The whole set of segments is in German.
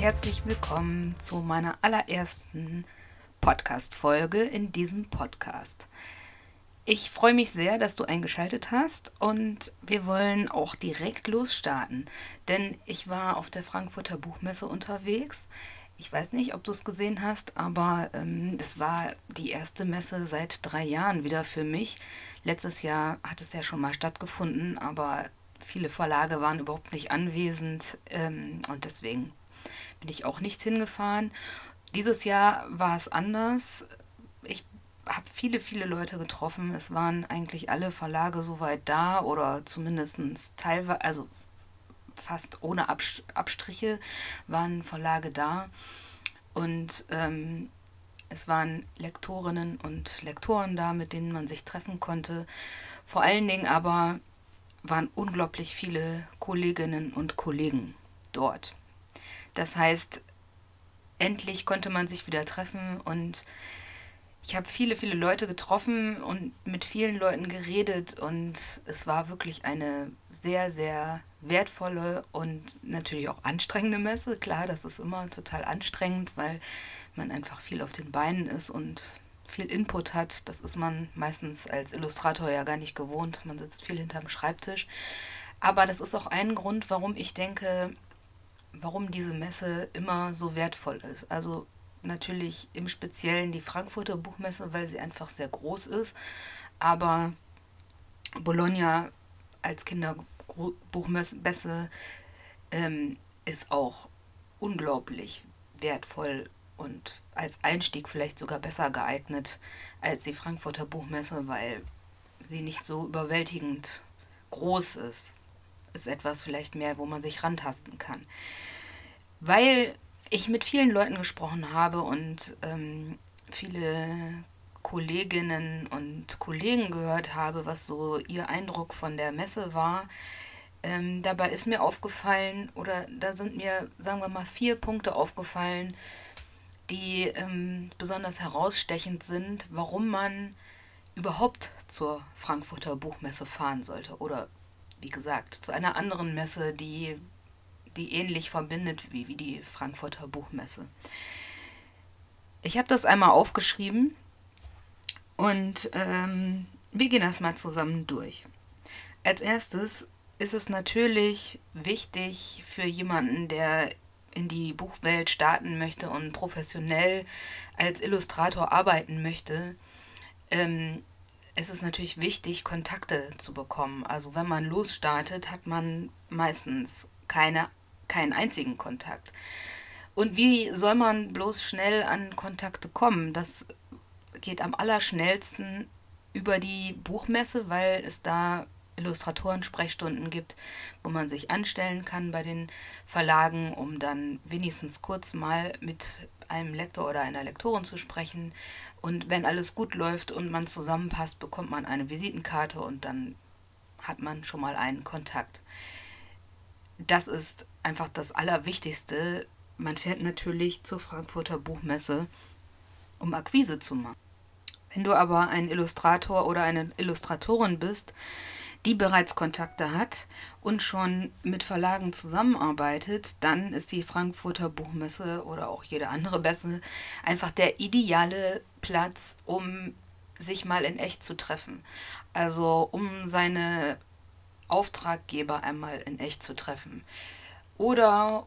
herzlich willkommen zu meiner allerersten Podcast-Folge in diesem Podcast. Ich freue mich sehr, dass du eingeschaltet hast und wir wollen auch direkt losstarten, denn ich war auf der Frankfurter Buchmesse unterwegs. Ich weiß nicht, ob du es gesehen hast, aber ähm, es war die erste Messe seit drei Jahren wieder für mich. Letztes Jahr hat es ja schon mal stattgefunden, aber viele Verlage waren überhaupt nicht anwesend ähm, und deswegen bin ich auch nicht hingefahren. Dieses Jahr war es anders. Ich habe viele, viele Leute getroffen. Es waren eigentlich alle Verlage soweit da oder zumindest teilweise, also fast ohne Abstriche waren Verlage da. Und ähm, es waren Lektorinnen und Lektoren da, mit denen man sich treffen konnte. Vor allen Dingen aber waren unglaublich viele Kolleginnen und Kollegen dort. Das heißt, endlich konnte man sich wieder treffen und ich habe viele, viele Leute getroffen und mit vielen Leuten geredet und es war wirklich eine sehr, sehr wertvolle und natürlich auch anstrengende Messe. Klar, das ist immer total anstrengend, weil man einfach viel auf den Beinen ist und viel Input hat. Das ist man meistens als Illustrator ja gar nicht gewohnt. Man sitzt viel hinterm Schreibtisch. Aber das ist auch ein Grund, warum ich denke, warum diese Messe immer so wertvoll ist. Also natürlich im Speziellen die Frankfurter Buchmesse, weil sie einfach sehr groß ist. Aber Bologna als Kinderbuchmesse ähm, ist auch unglaublich wertvoll und als Einstieg vielleicht sogar besser geeignet als die Frankfurter Buchmesse, weil sie nicht so überwältigend groß ist. Ist etwas vielleicht mehr, wo man sich rantasten kann. Weil ich mit vielen Leuten gesprochen habe und ähm, viele Kolleginnen und Kollegen gehört habe, was so ihr Eindruck von der Messe war. Ähm, dabei ist mir aufgefallen, oder da sind mir, sagen wir mal, vier Punkte aufgefallen, die ähm, besonders herausstechend sind, warum man überhaupt zur Frankfurter Buchmesse fahren sollte. Oder wie gesagt, zu einer anderen Messe, die, die ähnlich verbindet wie, wie die Frankfurter Buchmesse. Ich habe das einmal aufgeschrieben und ähm, wir gehen das mal zusammen durch. Als erstes ist es natürlich wichtig für jemanden, der in die Buchwelt starten möchte und professionell als Illustrator arbeiten möchte, ähm, es ist natürlich wichtig, Kontakte zu bekommen. Also wenn man losstartet, hat man meistens keine, keinen einzigen Kontakt. Und wie soll man bloß schnell an Kontakte kommen? Das geht am allerschnellsten über die Buchmesse, weil es da Illustratoren-Sprechstunden gibt, wo man sich anstellen kann bei den Verlagen, um dann wenigstens kurz mal mit einem Lektor oder einer Lektorin zu sprechen. Und wenn alles gut läuft und man zusammenpasst, bekommt man eine Visitenkarte und dann hat man schon mal einen Kontakt. Das ist einfach das Allerwichtigste. Man fährt natürlich zur Frankfurter Buchmesse, um Akquise zu machen. Wenn du aber ein Illustrator oder eine Illustratorin bist, die bereits Kontakte hat und schon mit Verlagen zusammenarbeitet, dann ist die Frankfurter Buchmesse oder auch jede andere Messe einfach der ideale Platz, um sich mal in echt zu treffen. Also um seine Auftraggeber einmal in echt zu treffen. Oder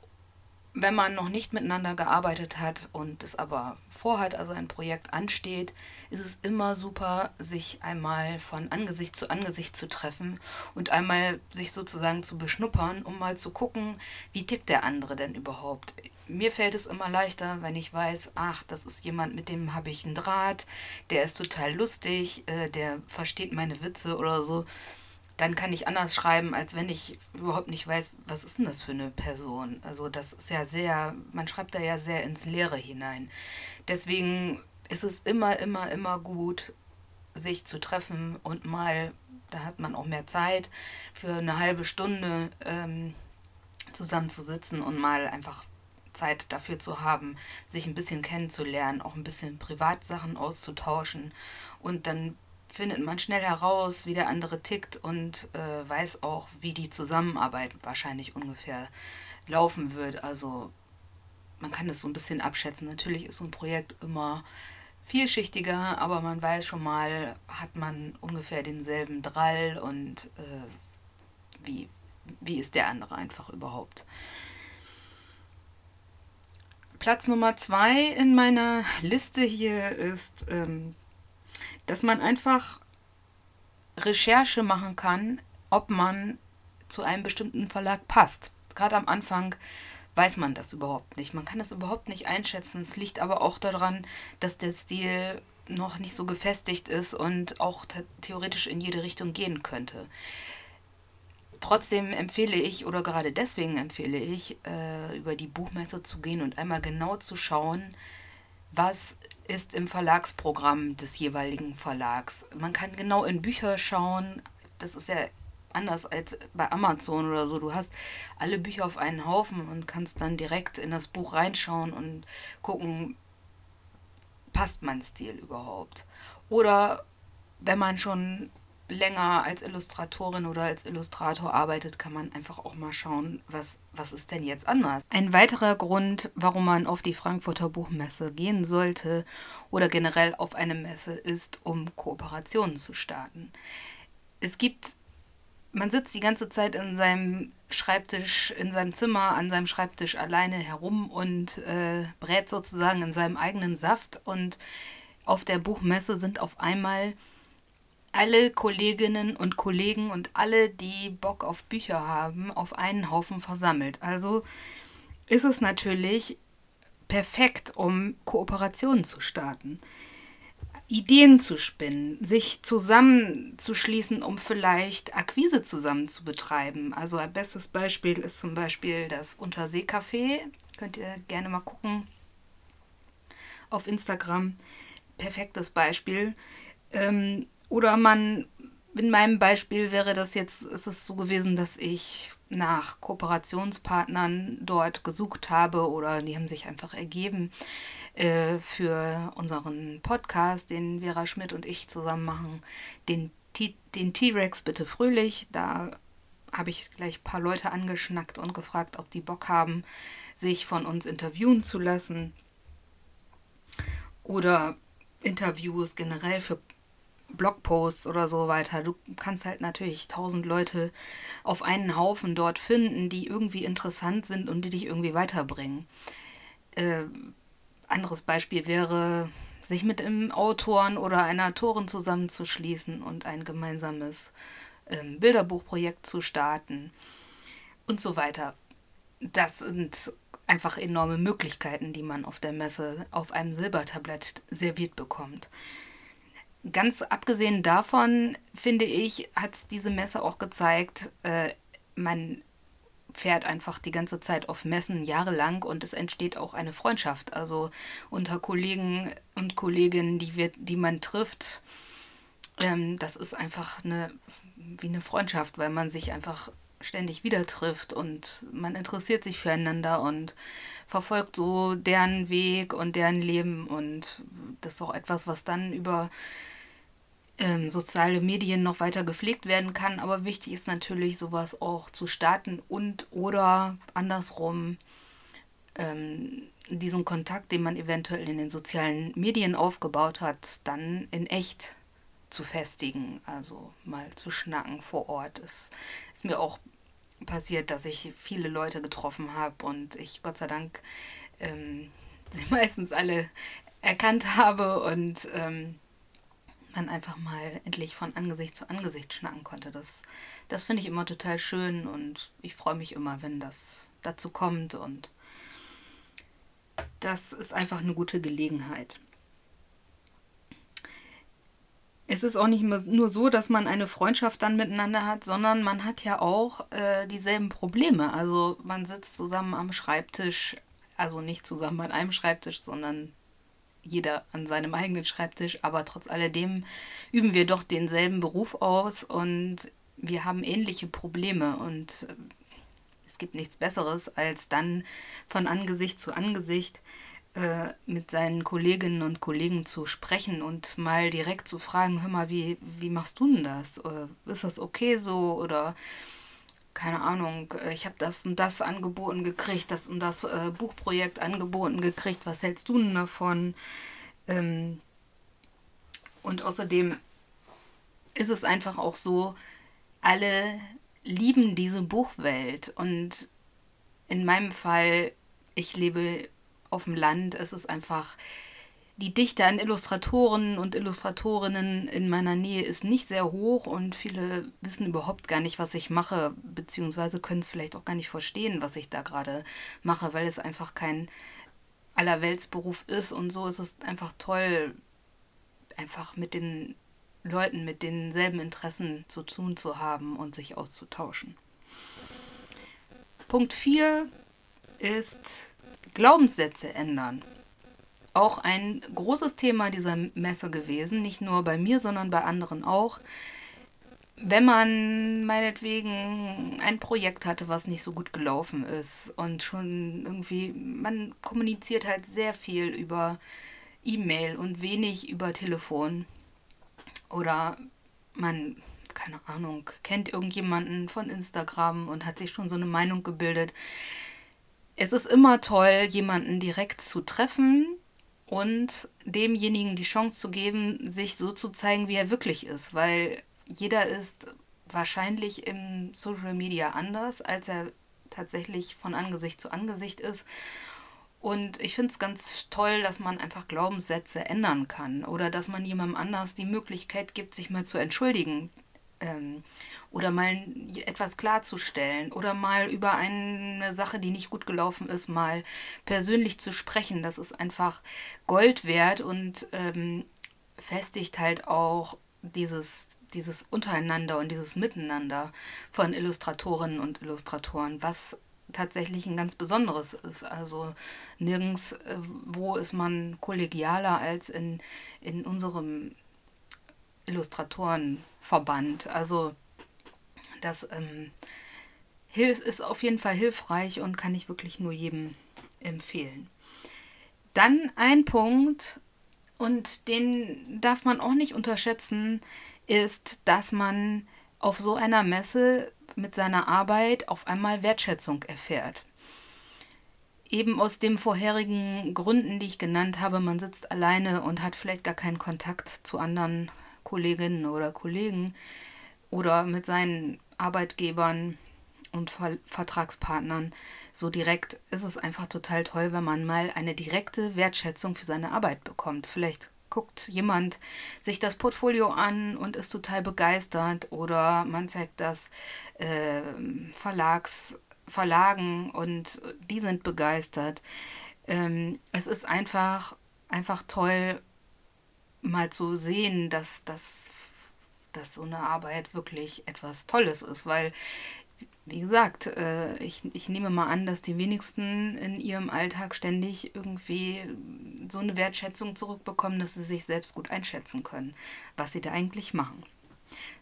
wenn man noch nicht miteinander gearbeitet hat und es aber vorhat, also ein Projekt ansteht, ist es immer super, sich einmal von Angesicht zu Angesicht zu treffen und einmal sich sozusagen zu beschnuppern, um mal zu gucken, wie tickt der andere denn überhaupt. Mir fällt es immer leichter, wenn ich weiß, ach, das ist jemand, mit dem habe ich einen Draht, der ist total lustig, äh, der versteht meine Witze oder so dann kann ich anders schreiben, als wenn ich überhaupt nicht weiß, was ist denn das für eine Person. Also das ist ja sehr, man schreibt da ja sehr ins Leere hinein. Deswegen ist es immer, immer, immer gut, sich zu treffen und mal, da hat man auch mehr Zeit, für eine halbe Stunde ähm, zusammenzusitzen und mal einfach Zeit dafür zu haben, sich ein bisschen kennenzulernen, auch ein bisschen Privatsachen auszutauschen und dann findet man schnell heraus, wie der andere tickt und äh, weiß auch, wie die Zusammenarbeit wahrscheinlich ungefähr laufen wird. Also man kann das so ein bisschen abschätzen. Natürlich ist so ein Projekt immer vielschichtiger, aber man weiß schon mal, hat man ungefähr denselben Drall und äh, wie, wie ist der andere einfach überhaupt. Platz Nummer zwei in meiner Liste hier ist, ähm, dass man einfach Recherche machen kann, ob man zu einem bestimmten Verlag passt. Gerade am Anfang weiß man das überhaupt nicht. Man kann das überhaupt nicht einschätzen. Es liegt aber auch daran, dass der Stil noch nicht so gefestigt ist und auch theoretisch in jede Richtung gehen könnte. Trotzdem empfehle ich, oder gerade deswegen empfehle ich, äh, über die Buchmesse zu gehen und einmal genau zu schauen, was ist im Verlagsprogramm des jeweiligen Verlags. Man kann genau in Bücher schauen. Das ist ja anders als bei Amazon oder so. Du hast alle Bücher auf einen Haufen und kannst dann direkt in das Buch reinschauen und gucken, passt mein Stil überhaupt. Oder wenn man schon länger als Illustratorin oder als Illustrator arbeitet, kann man einfach auch mal schauen, was, was ist denn jetzt anders. Ein weiterer Grund, warum man auf die Frankfurter Buchmesse gehen sollte oder generell auf eine Messe, ist, um Kooperationen zu starten. Es gibt man sitzt die ganze Zeit in seinem Schreibtisch, in seinem Zimmer, an seinem Schreibtisch alleine herum und äh, brät sozusagen in seinem eigenen Saft. Und auf der Buchmesse sind auf einmal alle Kolleginnen und Kollegen und alle, die Bock auf Bücher haben, auf einen Haufen versammelt. Also ist es natürlich perfekt, um Kooperationen zu starten. Ideen zu spinnen, sich zusammenzuschließen, um vielleicht Akquise zusammen zu betreiben. Also ein bestes Beispiel ist zum Beispiel das Unterseecafé. Könnt ihr gerne mal gucken auf Instagram. Perfektes Beispiel. Ähm, oder man, in meinem Beispiel wäre das jetzt, ist es so gewesen, dass ich nach Kooperationspartnern dort gesucht habe oder die haben sich einfach ergeben äh, für unseren Podcast, den Vera Schmidt und ich zusammen machen, den T-Rex bitte fröhlich. Da habe ich gleich ein paar Leute angeschnackt und gefragt, ob die Bock haben, sich von uns interviewen zu lassen. Oder Interviews generell für Blogposts oder so weiter. Du kannst halt natürlich tausend Leute auf einen Haufen dort finden, die irgendwie interessant sind und die dich irgendwie weiterbringen. Äh, anderes Beispiel wäre, sich mit einem Autoren oder einer Autorin zusammenzuschließen und ein gemeinsames ähm, Bilderbuchprojekt zu starten und so weiter. Das sind einfach enorme Möglichkeiten, die man auf der Messe auf einem Silbertablett serviert bekommt. Ganz abgesehen davon, finde ich, hat diese Messe auch gezeigt, äh, man fährt einfach die ganze Zeit auf Messen jahrelang und es entsteht auch eine Freundschaft. Also unter Kollegen und Kolleginnen, die, wird, die man trifft, ähm, das ist einfach eine, wie eine Freundschaft, weil man sich einfach ständig wieder trifft und man interessiert sich füreinander und verfolgt so deren Weg und deren Leben und das ist auch etwas, was dann über ähm, soziale Medien noch weiter gepflegt werden kann. Aber wichtig ist natürlich, sowas auch zu starten und oder andersrum ähm, diesen Kontakt, den man eventuell in den sozialen Medien aufgebaut hat, dann in echt zu festigen, also mal zu schnacken vor Ort. Es ist mir auch passiert, dass ich viele Leute getroffen habe und ich Gott sei Dank ähm, sie meistens alle erkannt habe und ähm, man einfach mal endlich von Angesicht zu Angesicht schnacken konnte. Das, das finde ich immer total schön und ich freue mich immer, wenn das dazu kommt und das ist einfach eine gute Gelegenheit. Es ist auch nicht nur so, dass man eine Freundschaft dann miteinander hat, sondern man hat ja auch äh, dieselben Probleme. Also man sitzt zusammen am Schreibtisch, also nicht zusammen an einem Schreibtisch, sondern jeder an seinem eigenen Schreibtisch, aber trotz alledem üben wir doch denselben Beruf aus und wir haben ähnliche Probleme und äh, es gibt nichts Besseres, als dann von Angesicht zu Angesicht äh, mit seinen Kolleginnen und Kollegen zu sprechen und mal direkt zu fragen, hör mal, wie, wie machst du denn das? Oder ist das okay so? Oder keine Ahnung, äh, ich habe das und das angeboten gekriegt, das und das äh, Buchprojekt angeboten gekriegt, was hältst du denn davon? Ähm, und außerdem ist es einfach auch so, alle lieben diese Buchwelt und in meinem Fall, ich lebe auf dem Land, es ist einfach die Dichte an Illustratoren und Illustratorinnen in meiner Nähe ist nicht sehr hoch und viele wissen überhaupt gar nicht, was ich mache, beziehungsweise können es vielleicht auch gar nicht verstehen, was ich da gerade mache, weil es einfach kein Allerweltsberuf ist und so ist es einfach toll, einfach mit den Leuten mit denselben Interessen zu tun zu haben und sich auszutauschen. Punkt 4 ist Glaubenssätze ändern auch ein großes Thema dieser Messe gewesen, nicht nur bei mir, sondern bei anderen auch. Wenn man meinetwegen ein Projekt hatte, was nicht so gut gelaufen ist und schon irgendwie, man kommuniziert halt sehr viel über E-Mail und wenig über Telefon. Oder man, keine Ahnung, kennt irgendjemanden von Instagram und hat sich schon so eine Meinung gebildet. Es ist immer toll, jemanden direkt zu treffen, und demjenigen die Chance zu geben, sich so zu zeigen, wie er wirklich ist, weil jeder ist wahrscheinlich im Social Media anders, als er tatsächlich von Angesicht zu Angesicht ist. Und ich finde es ganz toll, dass man einfach Glaubenssätze ändern kann oder dass man jemandem anders die Möglichkeit gibt, sich mal zu entschuldigen ähm, oder mal etwas klarzustellen oder mal über eine Sache, die nicht gut gelaufen ist, mal persönlich zu sprechen. Das ist einfach Gold wert und ähm, festigt halt auch dieses, dieses Untereinander und dieses Miteinander von Illustratorinnen und Illustratoren, was tatsächlich ein ganz besonderes ist. Also nirgends, äh, wo ist man kollegialer als in, in unserem Illustratorenverband. Also das ähm, ist auf jeden Fall hilfreich und kann ich wirklich nur jedem empfehlen. Dann ein Punkt, und den darf man auch nicht unterschätzen, ist, dass man auf so einer Messe mit seiner Arbeit auf einmal Wertschätzung erfährt. Eben aus den vorherigen Gründen, die ich genannt habe, man sitzt alleine und hat vielleicht gar keinen Kontakt zu anderen Kolleginnen oder Kollegen oder mit seinen Arbeitgebern und Ver Vertragspartnern so direkt ist es einfach total toll, wenn man mal eine direkte Wertschätzung für seine Arbeit bekommt. Vielleicht guckt jemand sich das Portfolio an und ist total begeistert oder man zeigt das äh, Verlags, Verlagen und die sind begeistert. Ähm, es ist einfach, einfach toll, mal zu sehen, dass, dass, dass so eine Arbeit wirklich etwas Tolles ist, weil wie gesagt, äh, ich, ich nehme mal an, dass die wenigsten in ihrem Alltag ständig irgendwie so eine Wertschätzung zurückbekommen, dass sie sich selbst gut einschätzen können, was sie da eigentlich machen.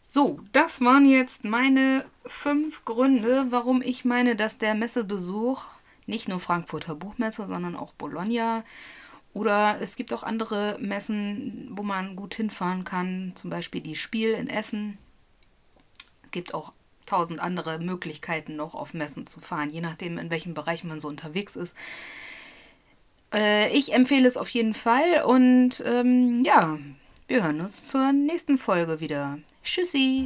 So, das waren jetzt meine fünf Gründe, warum ich meine, dass der Messebesuch nicht nur Frankfurter Buchmesse, sondern auch Bologna oder es gibt auch andere Messen, wo man gut hinfahren kann, zum Beispiel die Spiel in Essen. Es gibt auch tausend andere Möglichkeiten noch auf Messen zu fahren, je nachdem, in welchem Bereich man so unterwegs ist. Äh, ich empfehle es auf jeden Fall und ähm, ja, wir hören uns zur nächsten Folge wieder. Tschüssi!